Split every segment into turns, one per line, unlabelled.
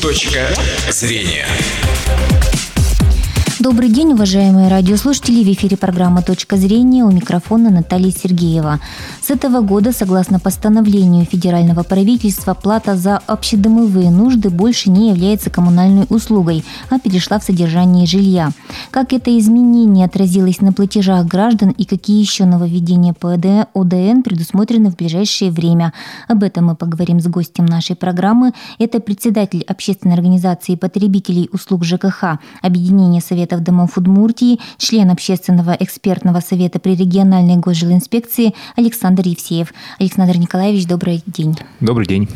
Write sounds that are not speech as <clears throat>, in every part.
Точка зрения.
Добрый день, уважаемые радиослушатели. В эфире программа «Точка зрения» у микрофона Наталья Сергеева. С этого года, согласно постановлению федерального правительства, плата за общедомовые нужды больше не является коммунальной услугой, а перешла в содержание жилья. Как это изменение отразилось на платежах граждан и какие еще нововведения по ОДН предусмотрены в ближайшее время? Об этом мы поговорим с гостем нашей программы. Это председатель общественной организации потребителей услуг ЖКХ Объединения Советов домов Удмуртии, член общественного экспертного совета при региональной госжилинспекции Александр Евсеев. Александр Николаевич, добрый день.
Добрый день.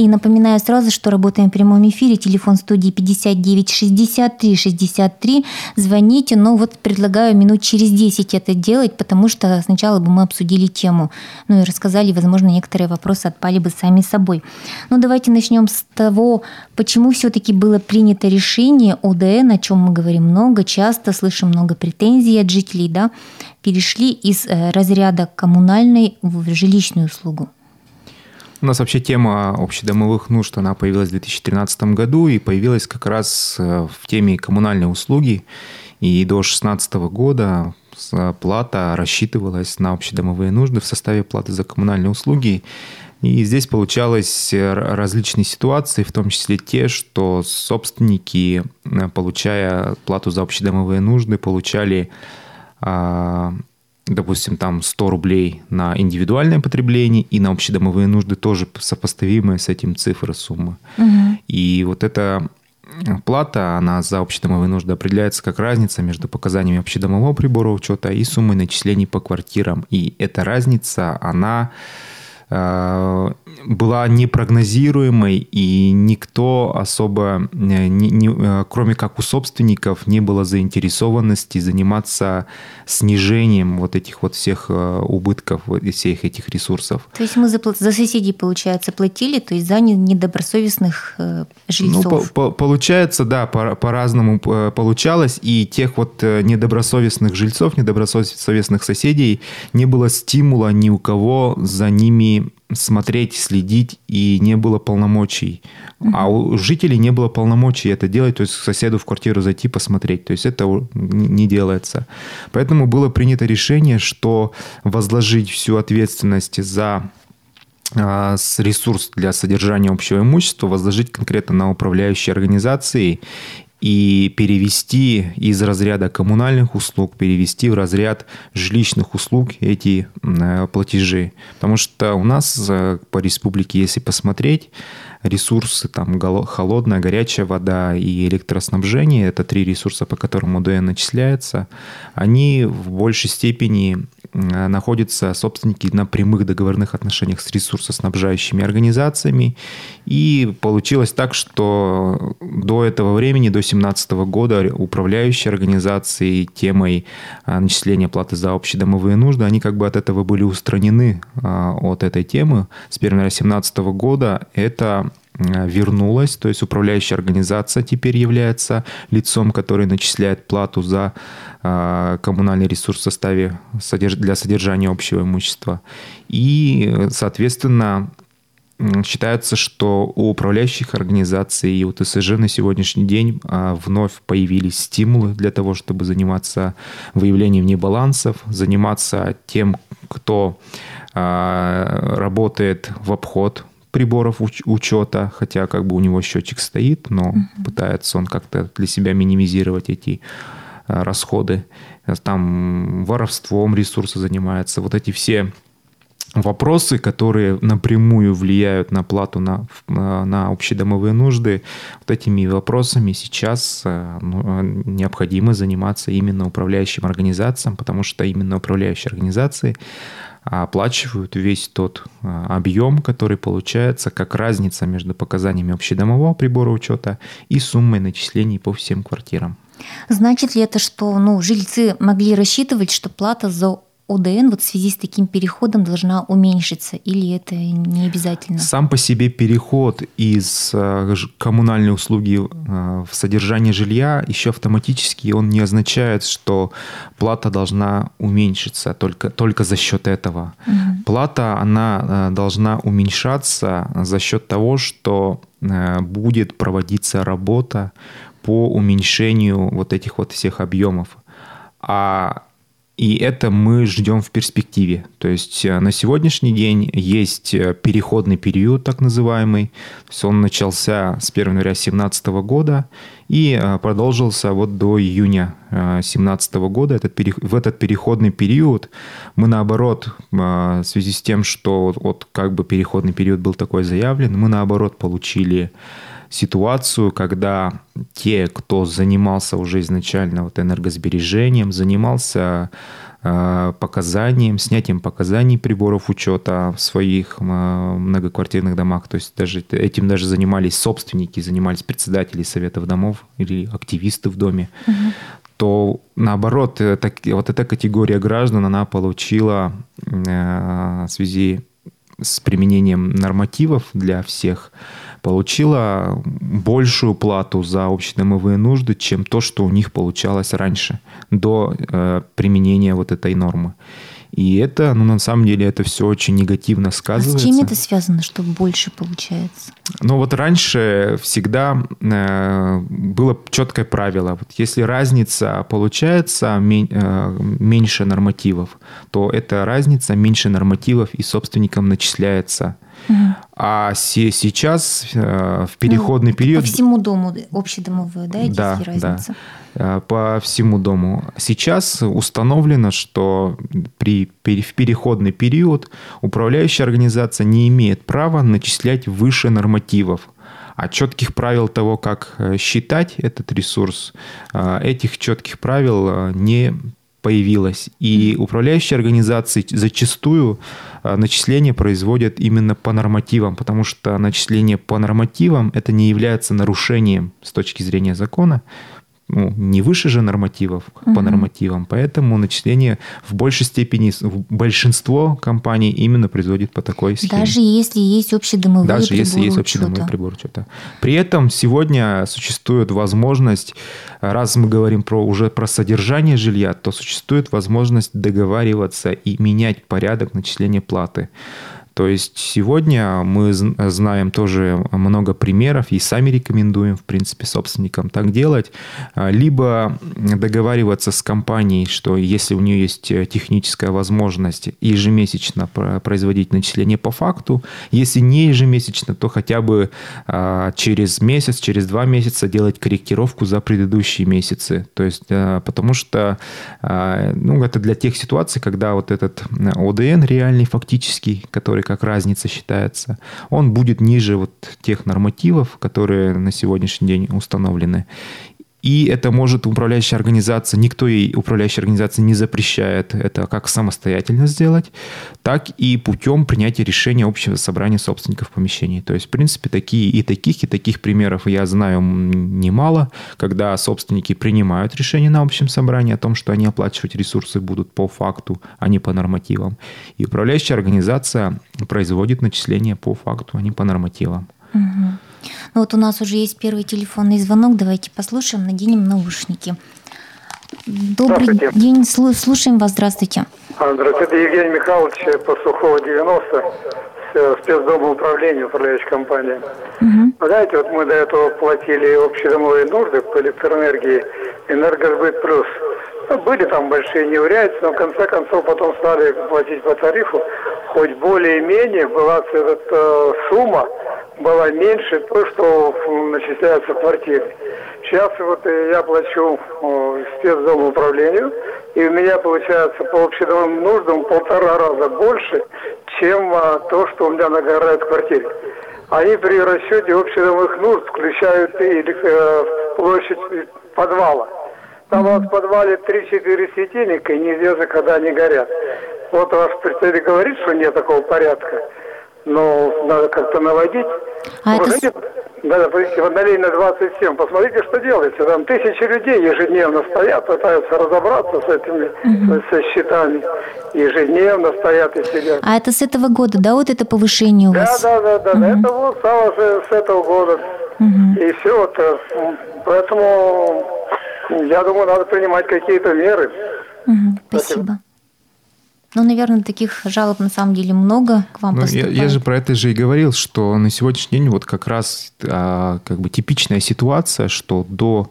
И напоминаю сразу, что работаем в прямом эфире. Телефон студии 59 63 63. Звоните, но вот предлагаю минут через 10 это делать, потому что сначала бы мы обсудили тему. Ну и рассказали, возможно, некоторые вопросы отпали бы сами собой. Ну давайте начнем с того, почему все-таки было принято решение ОДН, о чем мы говорим много, часто слышим много претензий от жителей, да, перешли из э, разряда коммунальной в жилищную услугу?
У нас вообще тема общедомовых нужд, она появилась в 2013 году и появилась как раз э, в теме коммунальной услуги. И до 2016 года плата рассчитывалась на общедомовые нужды в составе платы за коммунальные услуги. И здесь получалось э, различные ситуации, в том числе те, что собственники, получая плату за общедомовые нужды, получали а, допустим, там 100 рублей на индивидуальное потребление и на общедомовые нужды тоже сопоставимые с этим цифры суммы. Угу. И вот эта плата, она за общедомовые нужды определяется как разница между показаниями общедомового прибора учета и суммой начислений по квартирам. И эта разница, она Э, была непрогнозируемой, и никто особо, э, не, не, э, кроме как у собственников, не было заинтересованности заниматься снижением вот этих вот всех убытков и всех этих ресурсов.
То есть мы за, за соседей, получается, платили, то есть за недобросовестных жильцов? Ну, по,
по, получается, да, по, по-разному получалось, и тех вот недобросовестных жильцов, недобросовестных соседей не было стимула ни у кого за ними смотреть, следить, и не было полномочий. Угу. А у жителей не было полномочий это делать, то есть к соседу в квартиру зайти, посмотреть. То есть это не делается. Поэтому было принято решение, что возложить всю ответственность за а, с ресурс для содержания общего имущества возложить конкретно на управляющие организации и перевести из разряда коммунальных услуг, перевести в разряд жилищных услуг эти э, платежи. Потому что у нас э, по республике, если посмотреть, ресурсы, там холодная, горячая вода и электроснабжение, это три ресурса, по которым УДН начисляется, они в большей степени находятся собственники на прямых договорных отношениях с ресурсоснабжающими организациями. И получилось так, что до этого времени, до 2017 года, управляющие организации темой э, начисления платы за общедомовые нужды, они как бы от этого были устранены э, от этой темы. С 1 января 2017 года это Э, вернулась, то есть управляющая организация теперь является лицом, который начисляет плату за э, коммунальный ресурс в составе для содержания общего имущества. И, соответственно, Считается, что у управляющих организаций и у ТСЖ на сегодняшний день э, вновь появились стимулы для того, чтобы заниматься выявлением небалансов, заниматься тем, кто работает в обход приборов уч- учета, хотя как бы у него счетчик стоит, но пытается он как-то для себя минимизировать эти а, расходы. Там воровством ресурсы занимается. Вот эти все вопросы, которые напрямую влияют на плату на, на общедомовые нужды, вот этими вопросами сейчас ну, необходимо заниматься именно управляющим организациям, потому что именно управляющие организации оплачивают весь тот объем, который получается как разница между показаниями общедомового прибора учета и суммой начислений по всем квартирам.
Значит ли это, что ну, жильцы могли рассчитывать, что плата за ОДН вот в связи с таким переходом должна уменьшиться или это не обязательно?
Сам по себе переход из э, коммунальной услуги э, в содержание жилья еще автоматически он не означает, что плата должна уменьшиться только, только за счет этого. Угу. Плата, она э, должна уменьшаться за счет того, что будет проводиться работа по уменьшению вот этих вот всех объемов. А и это мы ждем в перспективе. То есть э, на сегодняшний день есть э, переходный период, так называемый. То есть он начался с 1 января 2017 года и э, продолжился вот до июня 2017 года. Этот, в этот переходный период мы наоборот, в связи с тем, что вот как бы переходный период был такой заявлен, мы наоборот получили ситуацию, когда те, кто занимался уже изначально вот энергосбережением, занимался э, показанием, снятием показаний приборов учета в своих э, многоквартирных домах. То есть даже этим даже занимались собственники, занимались председатели советов домов или активисты в доме. Угу. То наоборот, э, так, вот эта категория граждан, она получила в связи с применением нормативов для всех получила большую плату за общедомовые нужды, чем то, что у них получалось раньше, до э, применения вот этой нормы. И это, ну, на самом деле, это все очень негативно сказывается.
А с чем это связано, что больше получается?
Ну, вот раньше всегда э, было четкое правило. Вот если разница получается мень, э, меньше нормативов, то эта разница меньше нормативов и собственникам начисляется – а сейчас э, в переходный ну, период...
По всему дому общедомовые, да, эти
да,
разницы?
Да, э, по всему дому. Сейчас установлено, что при, в переходный период управляющая организация не имеет права начислять выше нормативов. А четких правил того, как э, считать этот ресурс, этих четких правил не появилось. И управляющие организации зачастую а, начисления производят именно по нормативам, потому что начисление по нормативам это не является нарушением с точки зрения закона, ну, не выше же нормативов угу. по нормативам, поэтому начисление в большей степени большинство компаний именно производит по такой схеме.
Даже если есть общедомовые
Даже приборы если есть общедомовые приборы учета. При этом сегодня существует возможность, раз мы говорим про, уже про содержание жилья, то существует возможность договариваться и менять порядок начисления платы. То есть сегодня мы знаем тоже много примеров и сами рекомендуем, в принципе, собственникам так делать. А, либо договариваться с компанией, что если у нее есть э, техническая возможность ежемесячно производить начисление по факту, если не ежемесячно, то хотя бы а, через месяц, через два месяца делать корректировку за предыдущие месяцы. То есть, э, потому что а, ну, это для тех ситуаций, когда вот этот ОДН реальный, фактический, который который как разница считается, он будет ниже вот тех нормативов, которые на сегодняшний день установлены. И это может управляющая организация, никто ей управляющая организация не запрещает это как самостоятельно сделать, так и путем принятия решения общего собрания собственников помещений. То есть, в принципе, такие и таких, и таких примеров я знаю немало, когда собственники принимают решение на общем собрании о том, что они оплачивать ресурсы будут по факту, а не по нормативам. И управляющая организация производит начисления по факту, а не по нормативам.
Угу. Ну вот у нас уже есть первый телефонный звонок. Давайте послушаем, наденем наушники. Добрый день, слушаем вас, здравствуйте.
А, здравствуйте, Евгений Михайлович, Пастухова, 90, спецдома управления, управляющей компании. Угу. Знаете, вот мы до этого платили общедомовые нужды по электроэнергии «Энергосбыт плюс». Ну, были там большие неурядицы, но в конце концов потом стали платить по тарифу. Хоть более-менее была эта э, сумма, была меньше то, что начисляется в квартире. Сейчас вот я плачу спецдому управлению, и у меня получается по общедомовым нуждам полтора раза больше, чем а, то, что у меня нагорает в квартире. Они при расчете общедомовых нужд включают и э, площадь подвала. Там вот в подвале 3-4 светильника, и неизвестно, когда они горят. Вот ваш представитель говорит, что нет такого порядка но надо как-то наводить. А это... Да, да, Водолейна 27. Посмотрите, что делается. Там тысячи людей ежедневно стоят, пытаются разобраться с этими угу. со счетами. Ежедневно стоят и сидят.
А это с этого года, да, вот это повышение у
да,
вас?
Да, да, да. Угу. Это вот стало с этого года. Угу. И все это. Поэтому я думаю, надо принимать какие-то меры.
Угу. Спасибо. Спасибо. Ну, наверное, таких жалоб на самом деле много к вам
ну,
поступает.
Я, я же про это же и говорил, что на сегодняшний день вот как раз а, как бы типичная ситуация, что до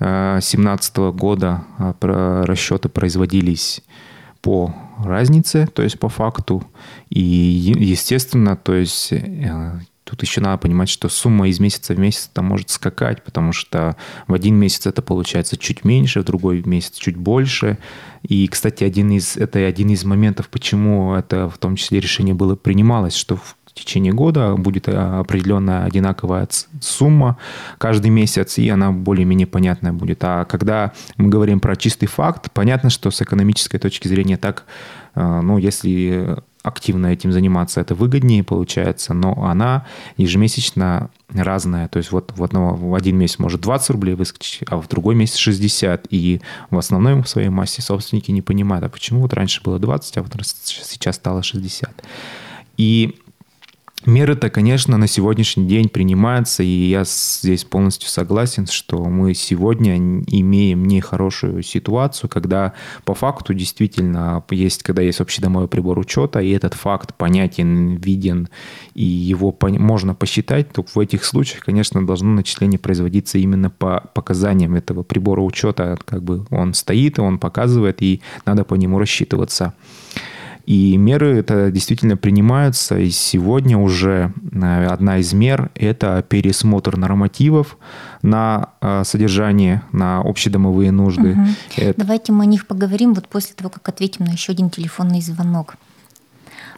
2017 а, года а, расчеты производились по разнице, то есть по факту. И, естественно, то есть э, Тут еще надо понимать, что сумма из месяца в месяц там может скакать, потому что в один месяц это получается чуть меньше, в другой месяц чуть больше. И, кстати, один из, это один из моментов, почему это в том числе решение было принималось, что в течение года будет определенная одинаковая сумма каждый месяц, и она более-менее понятная будет. А когда мы говорим про чистый факт, понятно, что с экономической точки зрения так, э, ну, если активно этим заниматься, это выгоднее получается, но она ежемесячно разная. То есть вот в, одного, в один месяц может 20 рублей выскочить, а в другой месяц 60. И в основной в своей массе собственники не понимают, а почему вот раньше было 20, а вот сейчас стало 60. И Меры-то, конечно, на сегодняшний день принимаются, и я здесь полностью согласен, что мы сегодня имеем нехорошую ситуацию, когда по факту действительно есть, когда есть общедомовой прибор учета, и этот факт понятен, виден, и его можно посчитать, то в этих случаях, конечно, должно начисление производиться именно по показаниям этого прибора учета, как бы он стоит, он показывает, и надо по нему рассчитываться. И меры это действительно принимаются. И сегодня уже э, одна из мер – это пересмотр нормативов на э, содержание, на общедомовые нужды. Угу.
Это... Давайте мы о них поговорим вот после того, как ответим на еще один телефонный звонок.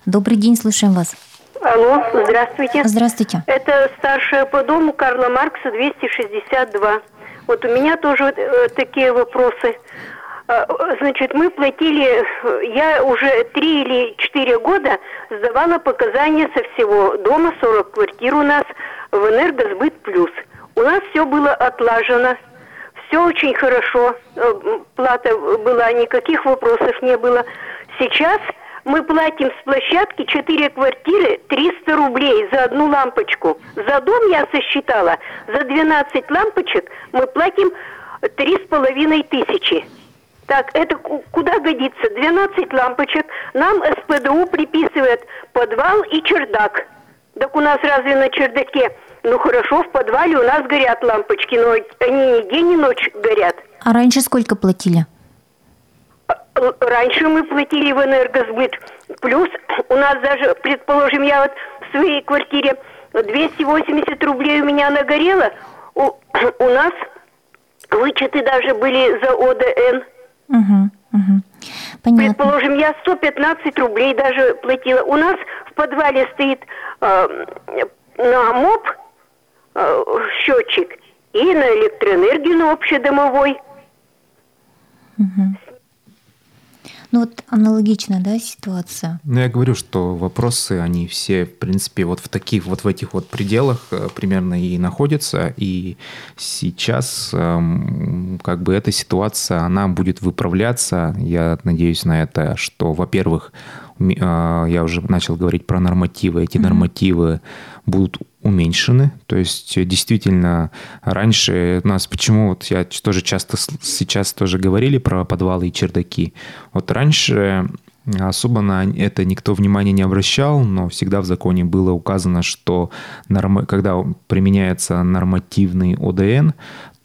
Добрый день, слушаем вас.
Алло, здравствуйте.
Здравствуйте.
Это старшая по дому Карла Маркса 262. Вот у меня тоже э, такие вопросы. А, значит, мы платили, я уже три или четыре года сдавала показания со всего дома, 40 квартир у нас в Энергосбыт Плюс. У нас все было отлажено, все очень хорошо, э, плата была, никаких вопросов не было. Сейчас мы платим с площадки 4 квартиры 300 рублей за одну лампочку. За дом я сосчитала, за 12 лампочек мы платим три с половиной тысячи. Так, это куда годится? 12 лампочек. Нам СПДУ приписывает подвал и чердак. Так у нас разве на чердаке? Ну хорошо, в подвале у нас горят лампочки, но они ни день, ни ночь горят.
А раньше сколько платили?
А, раньше мы платили в энергосбыт. Плюс у нас даже, предположим, я вот в своей квартире 280 рублей у меня нагорело. У, <clears throat> у нас вычеты даже были за ОДН. Угу, угу. Понятно. Предположим, я 115 рублей даже платила. У нас в подвале стоит э, на МОП э, счетчик и на электроэнергию на общедомовой.
Угу. Ну вот аналогичная, да, ситуация?
Ну я говорю, что вопросы, они все, в принципе, вот в таких, вот в этих вот пределах э, примерно и находятся. И сейчас эм, как бы эта ситуация, она будет выправляться. Я надеюсь на это, что, во-первых, я уже начал говорить про нормативы. Эти mm-hmm. нормативы будут уменьшены. То есть э, действительно раньше у нас, почему вот я тоже часто сейчас тоже говорили про подвалы и чердаки. Вот раньше особо на это никто внимания не обращал, но всегда в законе было указано, что норм... когда применяется нормативный ОДН,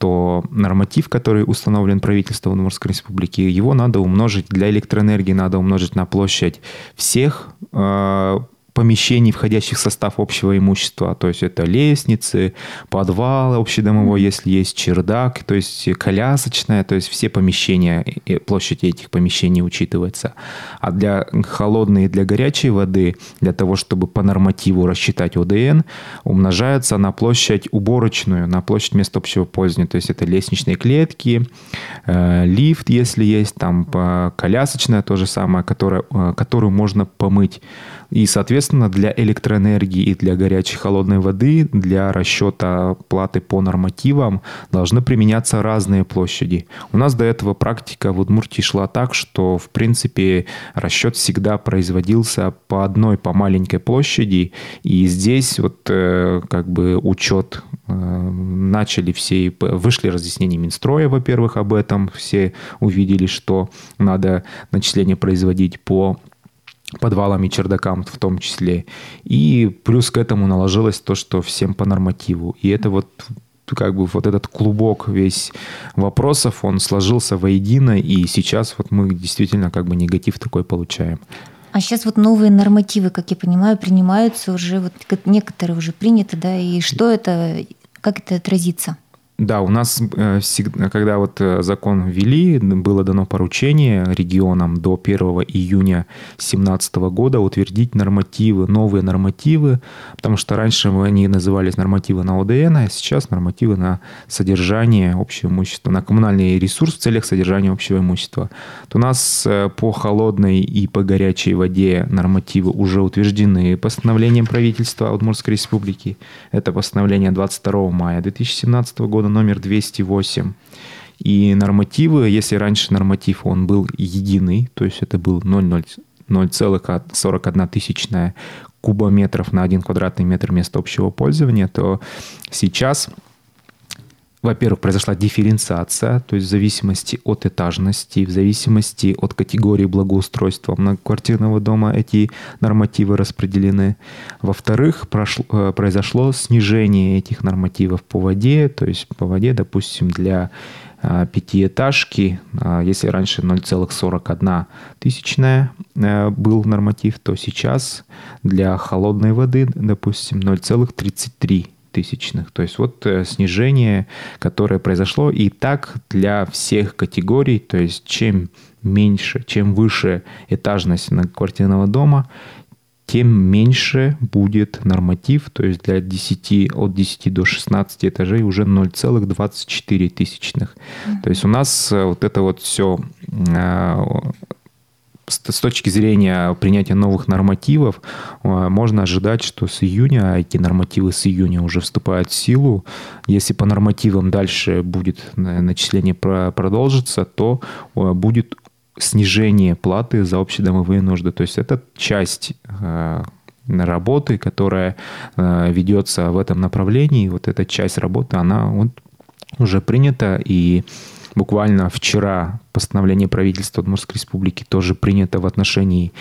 то норматив, который установлен правительством Удмуртской республики, его надо умножить для электроэнергии, надо умножить на площадь всех э, помещений, входящих в состав общего имущества, то есть это лестницы, подвал общедомовой, если есть чердак, то есть колясочная, то есть все помещения, площадь этих помещений учитывается. А для холодной и для горячей воды, для того, чтобы по нормативу рассчитать ОДН, умножается на площадь уборочную, на площадь мест общего пользования, то есть это лестничные клетки, э, лифт, если есть, там колясочная то же самое, которая, э, которую можно помыть. И, соответственно, для электроэнергии и для горячей холодной воды, для расчета платы по нормативам должны применяться разные площади. У нас до этого практика в Удмуртии шла так, что, в принципе, расчет всегда производился по одной, по маленькой площади. И здесь вот э, как бы учет э, начали все, вышли разъяснения Минстроя, во-первых, об этом. Все увидели, что надо начисление производить по подвалам и чердакам в том числе. И плюс к этому наложилось то, что всем по нормативу. И это вот как бы вот этот клубок весь вопросов, он сложился воедино, и сейчас вот мы действительно как бы негатив такой получаем.
А сейчас вот новые нормативы, как я понимаю, принимаются уже, вот некоторые уже приняты, да, и что это, как это отразится?
Да, у нас э, всегда, когда вот э, закон ввели, было дано поручение регионам до 1 июня 2017 года утвердить нормативы, новые нормативы, потому что раньше они назывались нормативы на ОДН, а сейчас нормативы на содержание общего имущества, на коммунальный ресурс в целях содержания общего имущества. То у нас э, по холодной и по горячей воде нормативы уже утверждены постановлением правительства Удмуртской республики. Это постановление 22 мая 2017 года года номер 208. И нормативы, если раньше норматив, он был единый, то есть это был 0,41 тысячная кубометров на один квадратный метр места общего пользования, то сейчас во-первых, произошла дифференциация, то есть в зависимости от этажности, в зависимости от категории благоустройства многоквартирного дома эти нормативы распределены. Во-вторых, э, произошло снижение этих нормативов по воде, то есть по воде, допустим, для э, пятиэтажки, э, если раньше 0,41 тысячная был норматив, то сейчас для холодной воды, допустим, 0,33 тысячных. То есть вот э, снижение, которое произошло и так для всех категорий, то есть чем меньше, чем выше этажность квартирного дома, тем меньше будет норматив, то есть для 10, от 10 до 16 этажей уже 0,24 тысячных. Mm-hmm. То есть у нас э, вот это вот все с точки зрения принятия новых нормативов э, можно ожидать, что с июня, а эти нормативы с июня уже вступают в силу. Если по нормативам дальше будет начисление продолжится, то э, будет снижение платы за общедомовые нужды. То есть это часть э, работы, которая ведется в этом направлении. Вот эта часть работы, она вот уже принята, и буквально вчера постановление правительства Удмуртской Республики тоже принято в отношении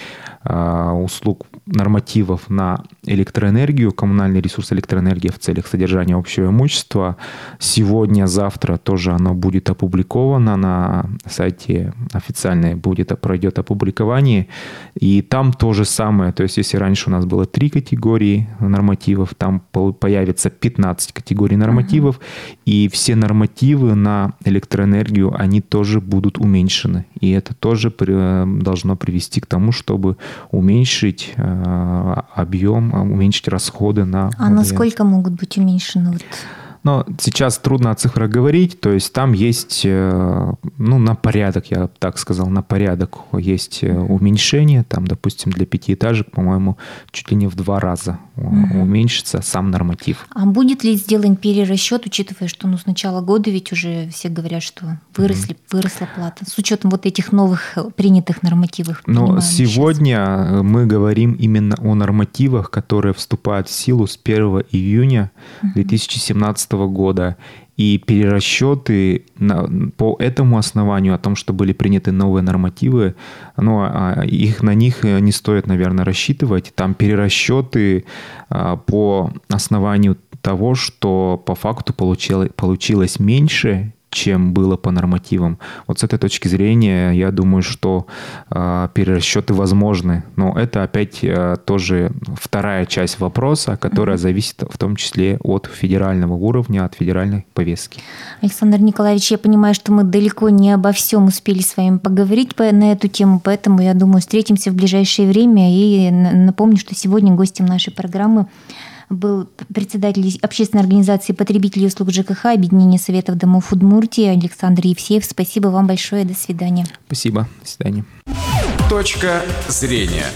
э, услуг нормативов на электроэнергию, коммунальный ресурс электроэнергии в целях содержания общего имущества. Сегодня, завтра тоже оно будет опубликовано на сайте официальное будет, пройдет опубликование. И там то же самое. То есть, если раньше у нас было три категории нормативов, там появится 15 категорий нормативов, uh-huh. и все нормативы на электроэнергию, они тоже будут уменьшены. И это тоже должно привести к тому, чтобы уменьшить э, объем, уменьшить расходы на...
А ОДН. насколько могут быть уменьшены? Вот
но сейчас трудно о цифрах говорить, то есть там есть, э, ну, на порядок, я так сказал, на порядок есть э, уменьшение, там, допустим, для пятиэтажек, по-моему, чуть ли не в два раза угу. уменьшится сам норматив.
А будет ли сделан перерасчет, учитывая, что ну, с начала года ведь уже все говорят, что выросли, угу. выросла плата, с учетом вот этих новых принятых нормативов?
Но сегодня сейчас. мы говорим именно о нормативах, которые вступают в силу с 1 июня угу. 2017 года и перерасчеты на, по этому основанию, о том, что были приняты новые нормативы, ну, а, их, на них не стоит, наверное, рассчитывать. Там перерасчеты а, по основанию того, что по факту получилось, получилось меньше, чем было по нормативам. Вот с этой точки зрения я думаю, что э, перерасчеты возможны. Но это опять э, тоже вторая часть вопроса, которая зависит в том числе от федерального уровня, от федеральной повестки.
Александр Николаевич, я понимаю, что мы далеко не обо всем успели с вами поговорить по, на эту тему, поэтому я думаю, встретимся в ближайшее время. И напомню, что сегодня гостем нашей программы был председатель общественной организации потребителей услуг ЖКХ Объединения Советов домов Удмуртии Александр Евсеев. Спасибо вам большое. До свидания.
Спасибо. До свидания.
Точка зрения.